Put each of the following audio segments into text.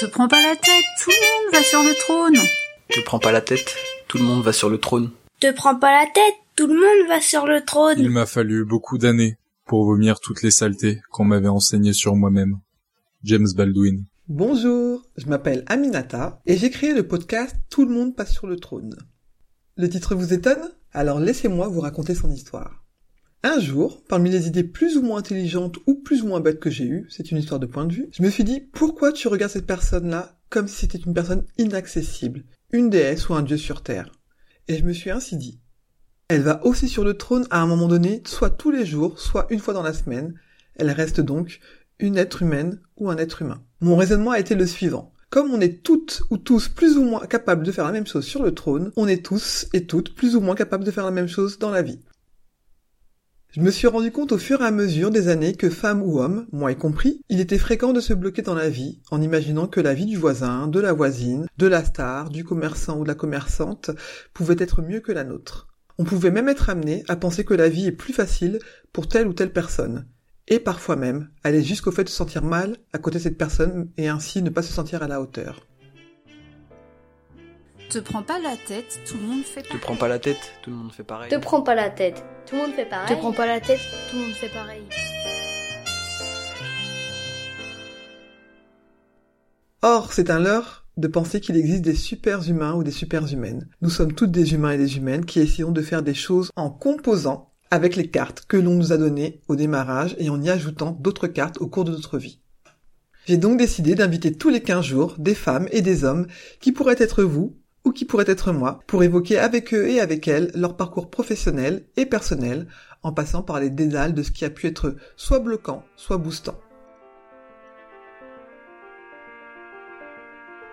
Te prends pas la tête, tout le monde va sur le trône. Te prends pas la tête, tout le monde va sur le trône. Te prends pas la tête, tout le monde va sur le trône. Il m'a fallu beaucoup d'années pour vomir toutes les saletés qu'on m'avait enseignées sur moi-même. James Baldwin. Bonjour, je m'appelle Aminata et j'ai créé le podcast Tout le monde passe sur le trône. Le titre vous étonne? Alors laissez-moi vous raconter son histoire. Un jour, parmi les idées plus ou moins intelligentes ou plus ou moins bêtes que j'ai eues, c'est une histoire de point de vue, je me suis dit pourquoi tu regardes cette personne-là comme si c'était une personne inaccessible, une déesse ou un dieu sur Terre? Et je me suis ainsi dit, elle va aussi sur le trône à un moment donné, soit tous les jours, soit une fois dans la semaine, elle reste donc une être humaine ou un être humain. Mon raisonnement a été le suivant. Comme on est toutes ou tous plus ou moins capables de faire la même chose sur le trône, on est tous et toutes plus ou moins capables de faire la même chose dans la vie. Je me suis rendu compte au fur et à mesure des années que femme ou homme, moi y compris, il était fréquent de se bloquer dans la vie en imaginant que la vie du voisin, de la voisine, de la star, du commerçant ou de la commerçante pouvait être mieux que la nôtre. On pouvait même être amené à penser que la vie est plus facile pour telle ou telle personne, et parfois même aller jusqu'au fait de se sentir mal à côté de cette personne et ainsi ne pas se sentir à la hauteur. Te prends pas la tête, tout le monde fait Te pareil. prends pas la tête, tout le monde fait pareil. Te prends pas la tête, tout le monde fait pareil. Te prends pas la tête, tout le monde fait pareil. Or, c'est un leurre de penser qu'il existe des super-humains ou des super-humaines. Nous sommes toutes des humains et des humaines qui essayons de faire des choses en composant avec les cartes que l'on nous a données au démarrage et en y ajoutant d'autres cartes au cours de notre vie. J'ai donc décidé d'inviter tous les 15 jours des femmes et des hommes qui pourraient être vous ou qui pourraient être moi pour évoquer avec eux et avec elles leur parcours professionnel et personnel en passant par les dédales de ce qui a pu être soit bloquant, soit boostant.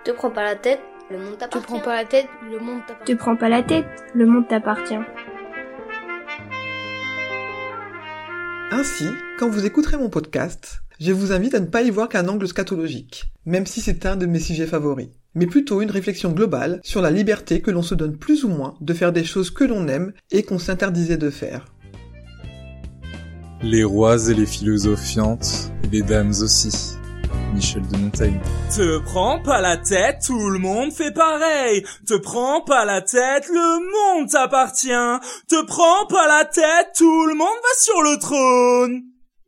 Te prends pas la tête, le monde Te t'appartient. prends pas la tête, le monde t'appartient. Te prends pas la tête, le monde t'appartient. Ainsi, quand vous écouterez mon podcast, je vous invite à ne pas y voir qu'un angle scatologique, même si c'est un de mes sujets favoris, mais plutôt une réflexion globale sur la liberté que l'on se donne plus ou moins de faire des choses que l'on aime et qu'on s'interdisait de faire. Les rois et les philosophiantes, et les dames aussi. Michel de Montaigne. Te prends pas la tête, tout le monde fait pareil. Te prends pas la tête, le monde t'appartient. Te prends pas la tête, tout le monde va sur le trône.